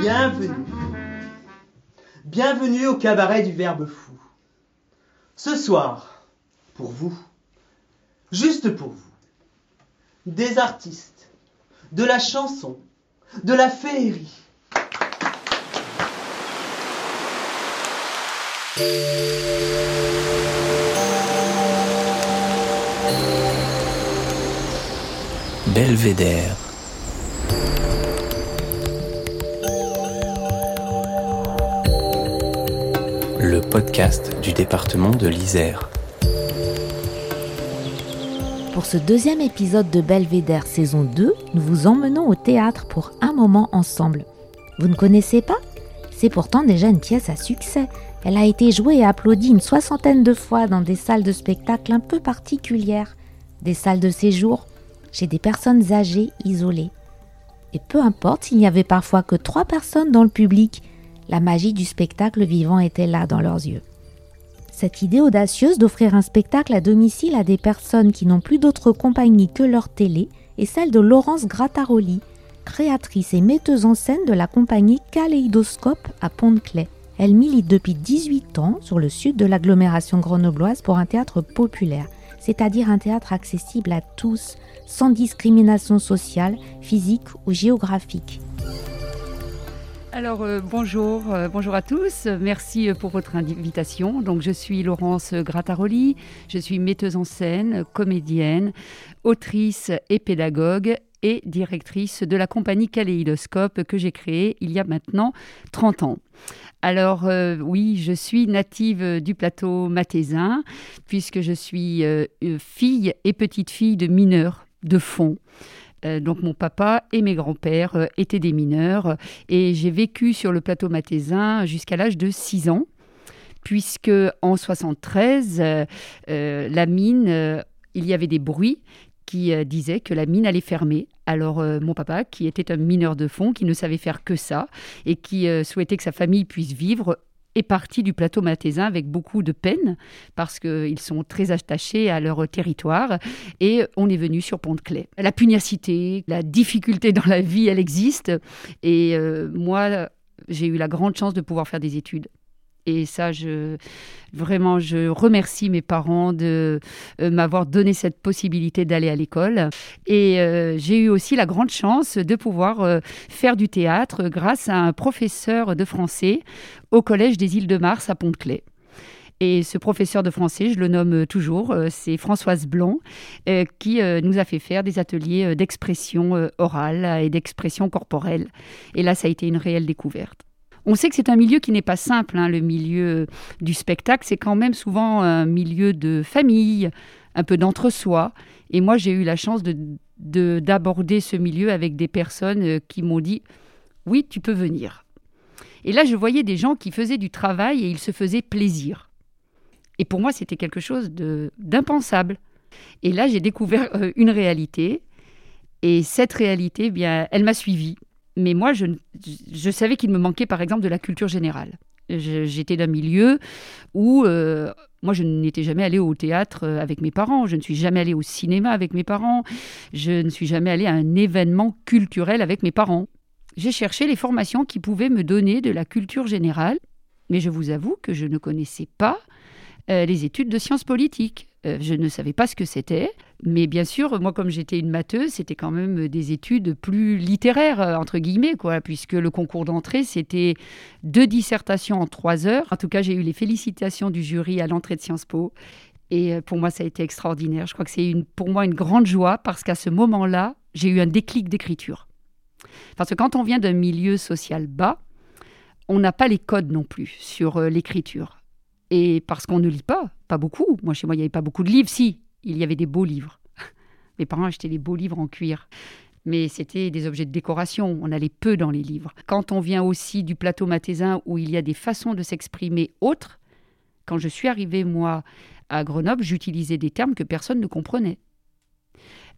Bienvenue. Bienvenue au cabaret du Verbe Fou. Ce soir, pour vous, juste pour vous, des artistes, de la chanson, de la féerie. Belvédère. Podcast du département de l'Isère. Pour ce deuxième épisode de Belvédère saison 2, nous vous emmenons au théâtre pour un moment ensemble. Vous ne connaissez pas? C'est pourtant déjà une pièce à succès. Elle a été jouée et applaudie une soixantaine de fois dans des salles de spectacle un peu particulières, des salles de séjour, chez des personnes âgées isolées. Et peu importe s'il n'y avait parfois que trois personnes dans le public, la magie du spectacle vivant était là dans leurs yeux. Cette idée audacieuse d'offrir un spectacle à domicile à des personnes qui n'ont plus d'autre compagnie que leur télé est celle de Laurence Grattaroli, créatrice et metteuse en scène de la compagnie Kaléidoscope à Pont-de-Clay. Elle milite depuis 18 ans sur le sud de l'agglomération grenobloise pour un théâtre populaire, c'est-à-dire un théâtre accessible à tous, sans discrimination sociale, physique ou géographique. Alors euh, bonjour, euh, bonjour à tous. Merci euh, pour votre invitation. Donc je suis Laurence Grattaroli, je suis metteuse en scène, comédienne, autrice et pédagogue et directrice de la compagnie Kaléidoscope que j'ai créée il y a maintenant 30 ans. Alors oui, je suis native du plateau mathésin puisque je suis fille et petite fille de mineurs de fond. Euh, donc mon papa et mes grands-pères euh, étaient des mineurs et j'ai vécu sur le plateau mathésin jusqu'à l'âge de 6 ans puisque en 73 euh, la mine il y avait des bruits qui disaient que la mine allait fermer. Alors mon papa, qui était un mineur de fond, qui ne savait faire que ça, et qui souhaitait que sa famille puisse vivre, est parti du plateau mathésin avec beaucoup de peine parce qu'ils sont très attachés à leur territoire et on est venu sur Pont-de-Clay. La pugnacité, la difficulté dans la vie, elle existe et euh, moi, j'ai eu la grande chance de pouvoir faire des études. Et ça, je, vraiment, je remercie mes parents de euh, m'avoir donné cette possibilité d'aller à l'école. Et euh, j'ai eu aussi la grande chance de pouvoir euh, faire du théâtre grâce à un professeur de français au Collège des Îles de Mars à Pont-de-Clay. Et ce professeur de français, je le nomme toujours, c'est Françoise Blanc, qui nous a fait faire des ateliers d'expression orale et d'expression corporelle. Et là, ça a été une réelle découverte. On sait que c'est un milieu qui n'est pas simple, hein, le milieu du spectacle. C'est quand même souvent un milieu de famille, un peu d'entre-soi. Et moi, j'ai eu la chance d'aborder ce milieu avec des personnes euh, qui m'ont dit Oui, tu peux venir. Et là, je voyais des gens qui faisaient du travail et ils se faisaient plaisir. Et pour moi, c'était quelque chose d'impensable. Et là, j'ai découvert euh, une réalité. Et cette réalité, eh bien, elle m'a suivie. Mais moi, je, savais qu'il me manquait, par exemple, de la culture générale. J'étais d'un milieu où euh, moi, je n'étais jamais allée au théâtre euh, avec mes parents, je ne suis jamais allée au cinéma avec mes parents, je ne suis jamais allée à un événement culturel avec mes parents. J'ai cherché les formations qui pouvaient me donner de la culture générale, mais je vous avoue que je ne connaissais pas euh, les études de sciences politiques. Je ne savais pas ce que c'était, mais bien sûr, moi, comme j'étais une matheuse, c'était quand même des études plus littéraires, euh, entre guillemets, quoi, puisque le concours d'entrée, c'était deux dissertations en trois heures. En tout cas, j'ai eu les félicitations du jury à l'entrée de Sciences Po. Et pour moi, ça a été extraordinaire. Je crois que c'est pour moi une grande joie parce qu'à ce moment-là, j'ai eu un déclic d'écriture. Parce que quand on vient d'un milieu social bas, on n'a pas les codes non plus sur l'écriture. Et parce qu'on ne lit pas, pas beaucoup. Moi, chez moi, il n'y avait pas beaucoup de livres. Si, il y avait des beaux livres. Mes parents achetaient des beaux livres en cuir. Mais c'était des objets de décoration. On allait peu dans les livres. Quand on vient aussi du plateau mathésin où il y a des façons de s'exprimer autres, quand je suis arrivée, moi, à Grenoble, j'utilisais des termes que personne ne comprenait.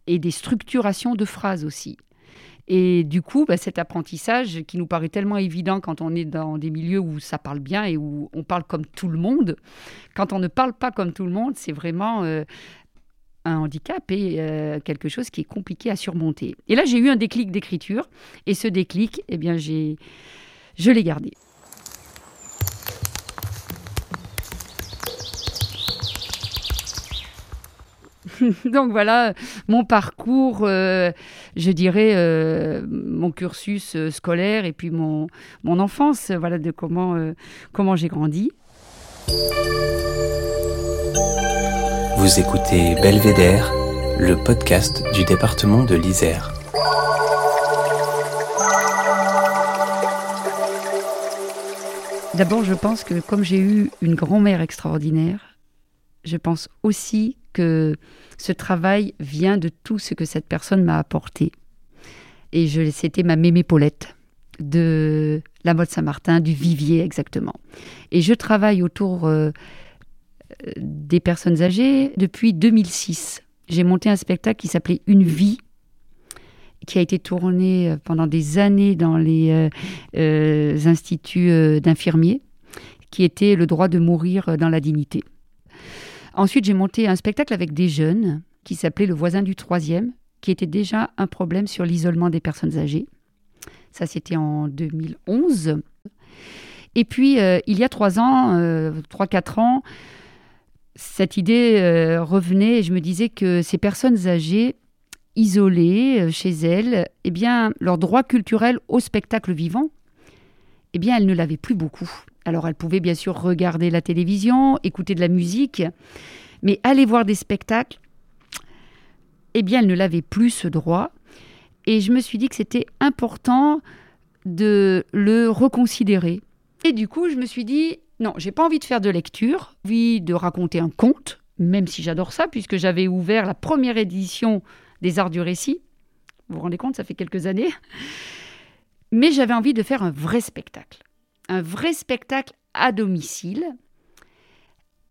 Et des structurations de phrases aussi. Et du coup, bah, cet apprentissage qui nous paraît tellement évident quand on est dans des milieux où ça parle bien et où on parle comme tout le monde, quand on ne parle pas comme tout le monde, c'est vraiment euh, un handicap et euh, quelque chose qui est compliqué à surmonter. Et là, j'ai eu un déclic d'écriture. Et ce déclic, eh bien, j'ai je l'ai gardé. Donc voilà mon parcours, euh, je dirais euh, mon cursus scolaire et puis mon, mon enfance, voilà de comment, comment j'ai grandi. Vous écoutez Belvédère, le podcast du département de l'Isère. D'abord, je pense que comme j'ai eu une grand-mère extraordinaire, je pense aussi que ce travail vient de tout ce que cette personne m'a apporté. Et c'était ma mémé Paulette de la mode Saint-Martin, du Vivier exactement. Et je travaille autour euh, des personnes âgées depuis 2006. J'ai monté un spectacle qui s'appelait Une vie, qui a été tourné euh, pendant des années dans les euh, instituts d'infirmiers, qui était le droit de mourir dans la dignité. Ensuite, j'ai monté un spectacle avec des jeunes qui s'appelait Le voisin du troisième, qui était déjà un problème sur l'isolement des personnes âgées. Ça, c'était en 2011. Et puis, euh, il y a trois ans, euh, trois, quatre ans, cette idée euh, revenait et je me disais que ces personnes âgées, isolées chez elles, eh bien, leur droit culturel au spectacle vivant, eh bien, elles ne l'avaient plus beaucoup. Alors elle pouvait bien sûr regarder la télévision, écouter de la musique, mais aller voir des spectacles, eh bien elle ne l'avait plus ce droit. Et je me suis dit que c'était important de le reconsidérer. Et du coup, je me suis dit, non, j'ai pas envie de faire de lecture, envie de raconter un conte, même si j'adore ça, puisque j'avais ouvert la première édition des Arts du Récit. Vous vous rendez compte, ça fait quelques années. Mais j'avais envie de faire un vrai spectacle un vrai spectacle à domicile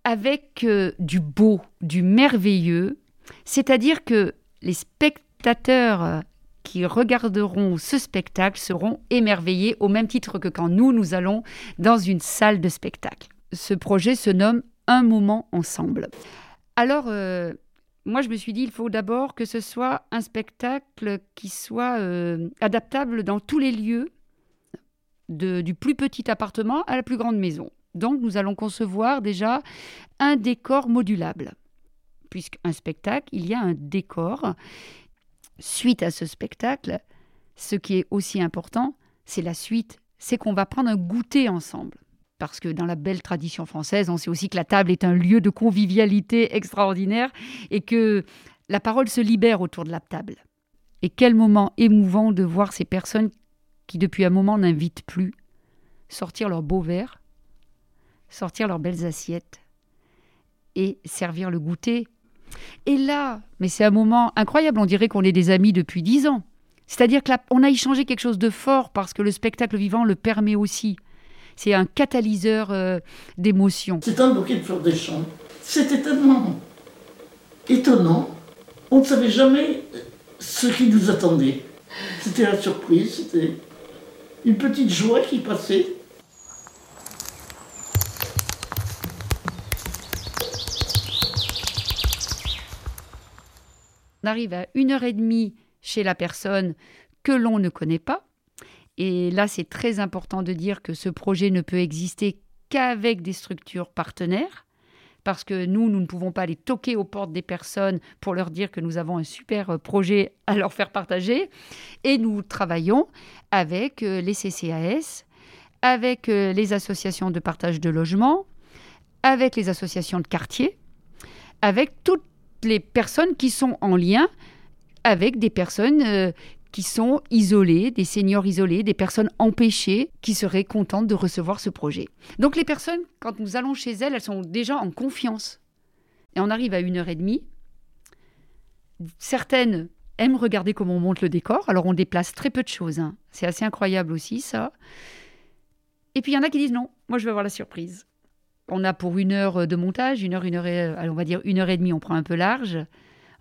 avec euh, du beau, du merveilleux, c'est-à-dire que les spectateurs euh, qui regarderont ce spectacle seront émerveillés au même titre que quand nous, nous allons dans une salle de spectacle. Ce projet se nomme Un moment ensemble. Alors, euh, moi, je me suis dit, il faut d'abord que ce soit un spectacle qui soit adaptable dans tous les lieux du plus petit appartement à la plus grande maison. Donc nous allons concevoir déjà un décor modulable. Puisqu'un spectacle, il y a un décor. Suite à ce spectacle, ce qui est aussi important, c'est la suite, c'est qu'on va prendre un goûter ensemble. Parce que dans la belle tradition française, on sait aussi que la table est un lieu de convivialité extraordinaire et que la parole se libère autour de la table. Et quel moment émouvant de voir ces personnes qui depuis un moment n'invitent plus, sortir leurs beaux verres, sortir leurs belles assiettes et servir le goûter. Et là, mais c'est un moment incroyable, on dirait qu'on est des amis depuis dix ans. C'est-à-dire qu'on a échangé quelque chose de fort parce que le spectacle vivant le permet aussi. C'est un catalyseur euh, d'émotions. C'est un bouquet de fleurs des champs. C'était tellement étonnant. On ne savait jamais ce qui nous attendait. C'était la surprise, c'était une petite joie qui passait. On arrive à une heure et demie chez la personne que l'on ne connaît pas. Et là, c'est très important de dire que ce projet ne peut exister qu'avec des structures partenaires, parce que nous, nous ne pouvons pas aller toquer aux portes des personnes pour leur dire que nous avons un super projet à leur faire partager. Et nous travaillons avec euh, les CCAS, avec euh, les associations de partage de logements, avec les associations de quartier, avec toutes les personnes qui sont en lien avec des personnes euh, qui sont isolées, des seniors isolés, des personnes empêchées qui seraient contentes de recevoir ce projet. Donc les personnes, quand nous allons chez elles, elles sont déjà en confiance. Et on arrive à une heure et demie. Certaines aiment regarder comment on monte le décor, alors on déplace très peu de choses. Hein. C'est assez incroyable aussi ça. Et puis il y en a qui disent non, moi je veux avoir la surprise. On a pour une heure de montage, une heure, une heure, et, on va dire une heure et demie, on prend un peu large.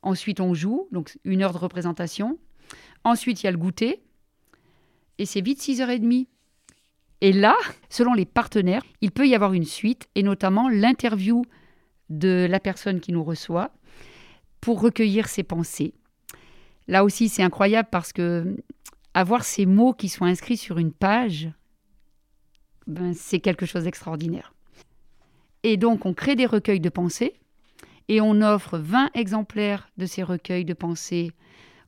Ensuite on joue, donc une heure de représentation. Ensuite, il y a le goûter. Et c'est vite 6h30. Et là, selon les partenaires, il peut y avoir une suite, et notamment l'interview de la personne qui nous reçoit pour recueillir ses pensées. Là aussi, c'est incroyable parce que avoir ces mots qui sont inscrits sur une page, ben, c'est quelque chose d'extraordinaire. Et donc, on crée des recueils de pensées et on offre 20 exemplaires de ces recueils de pensées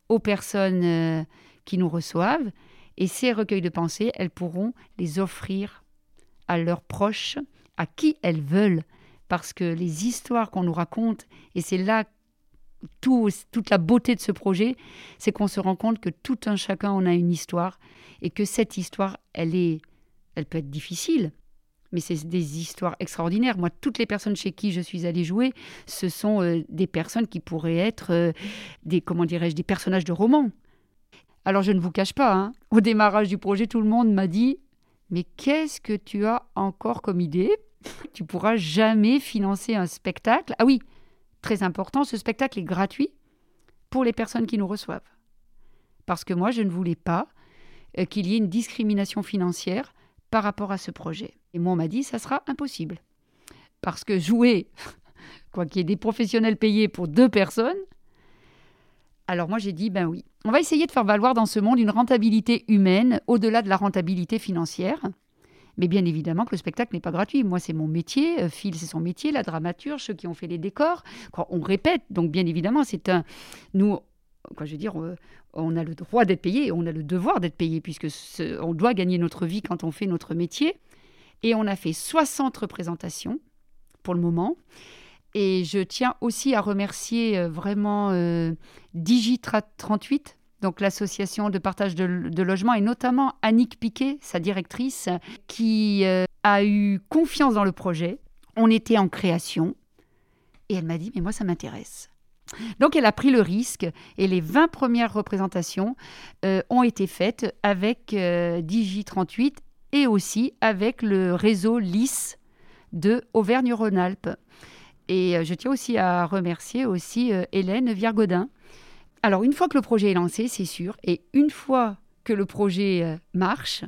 aux personnes euh, qui nous reçoivent. Et ces recueils de pensées, elles pourront les offrir à leurs proches, à qui elles veulent. Parce que les histoires qu'on nous raconte, et c'est là toute la beauté de ce projet, c'est qu'on se rend compte que tout un chacun en a une histoire et que cette histoire, elle est, elle peut être difficile, mais c'est des histoires extraordinaires. Moi, toutes les personnes chez qui je suis allée jouer, ce sont euh, des personnes qui pourraient être euh, des, comment dirais-je, des personnages de romans. Alors, je ne vous cache pas, hein, au démarrage du projet, tout le monde m'a dit Mais qu'est-ce que tu as encore comme idée? Tu pourras jamais financer un spectacle. Ah oui, très important, ce spectacle est gratuit pour les personnes qui nous reçoivent. Parce que moi, je ne voulais pas euh, qu'il y ait une discrimination financière par rapport à ce projet. Et moi, on m'a dit, ça sera impossible. Parce que jouer, quoi qu'il y ait des professionnels payés pour deux personnes, alors moi j'ai dit, ben oui, on va essayer de faire valoir dans ce monde une rentabilité humaine au-delà de la rentabilité financière. Mais bien évidemment que le spectacle n'est pas gratuit. Moi, c'est mon métier. Euh, Phil, c'est son métier. La dramaturge, ceux qui ont fait les décors. On répète. Donc, bien évidemment, c'est un. Nous, quoi, je veux dire, euh, on a le droit d'être payé on a le devoir d'être payé, puisque on doit gagner notre vie quand on fait notre métier. Et on a fait 60 représentations pour le moment. Et je tiens aussi à remercier euh, vraiment euh, Digitrat38, donc l'association de partage de, de, logements, et notamment Annick Piquet, sa directrice, qui euh, a eu confiance dans le projet. On était en création. Et elle m'a dit, mais moi, ça m'intéresse. Donc elle a pris le risque et les 20 premières représentations euh, ont été faites avec euh, Digi38 et aussi avec le réseau LIS de Auvergne-Rhône-Alpes. Et euh, je tiens aussi à remercier aussi Hélène Viergodin. Alors une fois que le projet est lancé, c'est sûr, et une fois que le projet marche,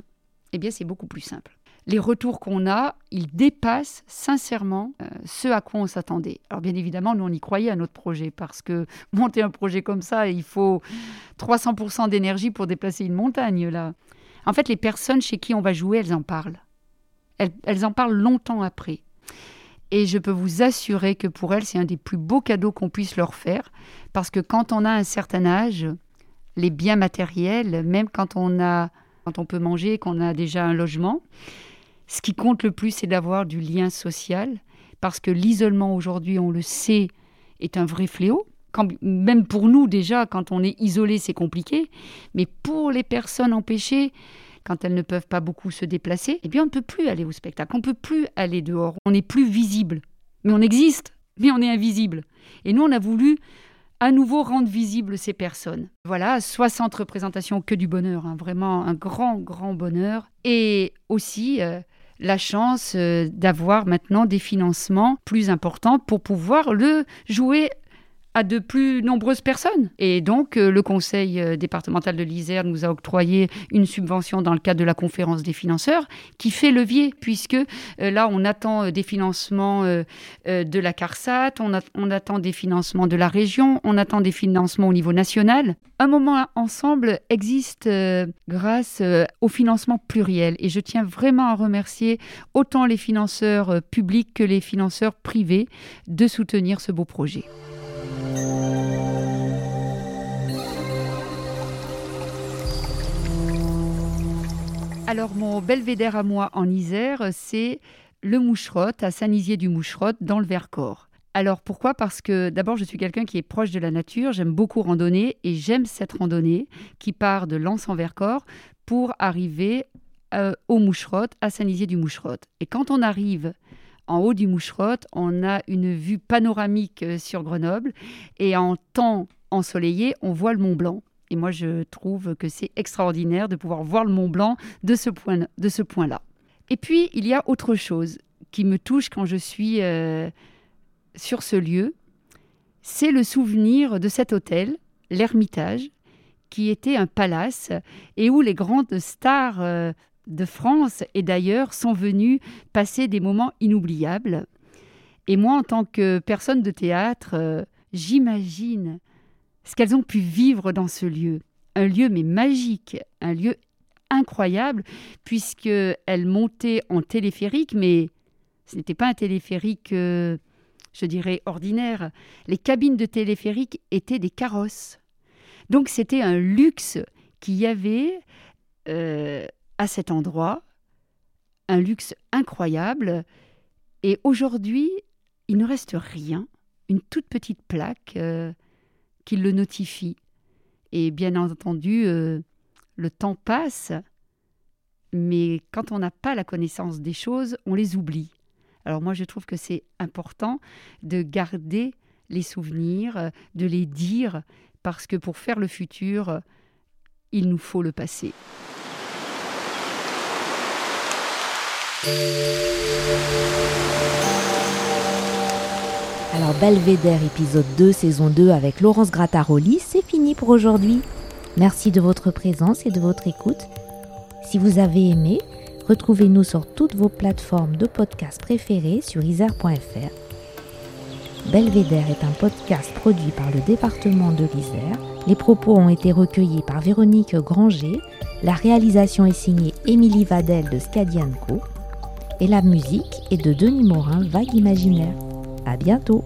eh bien c'est beaucoup plus simple les retours qu'on a, ils dépassent sincèrement euh, ce à quoi on s'attendait. Alors bien évidemment, nous, on y croyait à notre projet, parce que monter un projet comme ça, il faut 300% d'énergie pour déplacer une montagne, là. En fait, les personnes chez qui on va jouer, elles en parlent. Elles, en parlent longtemps après. Et je peux vous assurer que pour elles, c'est un des plus beaux cadeaux qu'on puisse leur faire, parce que quand on a un certain âge, les biens matériels, même quand on a quand on peut manger, qu'on a déjà un logement, ce qui compte le plus, c'est d'avoir du lien social, parce que l'isolement aujourd'hui, on le sait, est un vrai fléau. Même pour nous déjà, quand on est isolé, c'est compliqué. Mais pour les personnes empêchées, quand elles ne peuvent pas beaucoup se déplacer, eh bien on ne peut plus aller au spectacle, on ne peut plus aller dehors, on n'est plus visible. Mais on existe, mais on est invisible. Et nous, on a voulu à nouveau rendre visibles ces personnes. Voilà, 60 représentations, que du bonheur, hein, vraiment un grand, grand bonheur. Et aussi, euh, la chance euh, d'avoir maintenant des financements plus importants pour pouvoir le jouer à de plus nombreuses personnes. Et donc, euh, le conseil euh, départemental de l'Isère nous a octroyé une subvention dans le cadre de la conférence des financeurs qui fait levier, puisque là, on attend des financements de la CARSAT, on, on, attend des financements de la région, on attend des financements au niveau national. Un moment ensemble existe grâce au financement pluriel. Et je tiens vraiment à remercier autant les financeurs publics que les financeurs privés de soutenir ce beau projet. Alors mon belvédère à moi en Isère, c'est le Moucherotte, à Saint-Nizier du Moucherotte, dans le Vercors. Alors pourquoi? Parce que d'abord je suis quelqu'un qui est proche de la nature, j'aime beaucoup randonner et j'aime cette randonnée qui part de Lens en Vercors pour arriver euh, au Moucherotte, à Saint-Nizier du Moucherotte. Et quand on arrive en haut du Moucherotte, on a une vue panoramique euh, sur Grenoble et en temps ensoleillé, on voit le Mont Blanc. Et moi, je trouve que c'est extraordinaire de pouvoir voir le Mont Blanc de ce point-là. Et puis, il y a autre chose qui me touche quand je suis euh, sur ce lieu, c'est le souvenir de cet hôtel, l'Ermitage, qui était un palace et où les grandes stars euh, de France et d'ailleurs sont venus passer des moments inoubliables. Et moi, en tant que personne de théâtre, euh, j'imagine ce qu'elles ont pu vivre dans ce lieu. Un lieu mais magique, un lieu incroyable, puisqu'elle montait en téléphérique, mais ce n'était pas un téléphérique, euh, je dirais, ordinaire. Les cabines de téléphérique étaient des carrosses. Donc c'était un luxe qu'il y avait euh, à cet endroit, un luxe incroyable. Et aujourd'hui, il ne reste rien, une toute petite plaque euh, qui le notifie. Et bien entendu, euh, le temps passe, mais quand on n'a pas la connaissance des choses, on les oublie. Alors moi, je trouve que c'est important de garder les souvenirs, de les dire, parce que pour faire le futur, il nous faut le passé. Alors Belvédère épisode 2 saison 2 avec Laurence Grattaroli, c'est fini pour aujourd'hui. Merci de votre présence et de votre écoute. Si vous avez aimé, retrouvez-nous sur toutes vos plateformes de podcast préférées sur isère.fr. Belvédère est un podcast produit par le département de l'Isère. Les propos ont été recueillis par Véronique Granger. La réalisation est signée Émilie Vadel de Scadianco. Et la musique est de Denis Morin, Vague Imaginaire. À bientôt!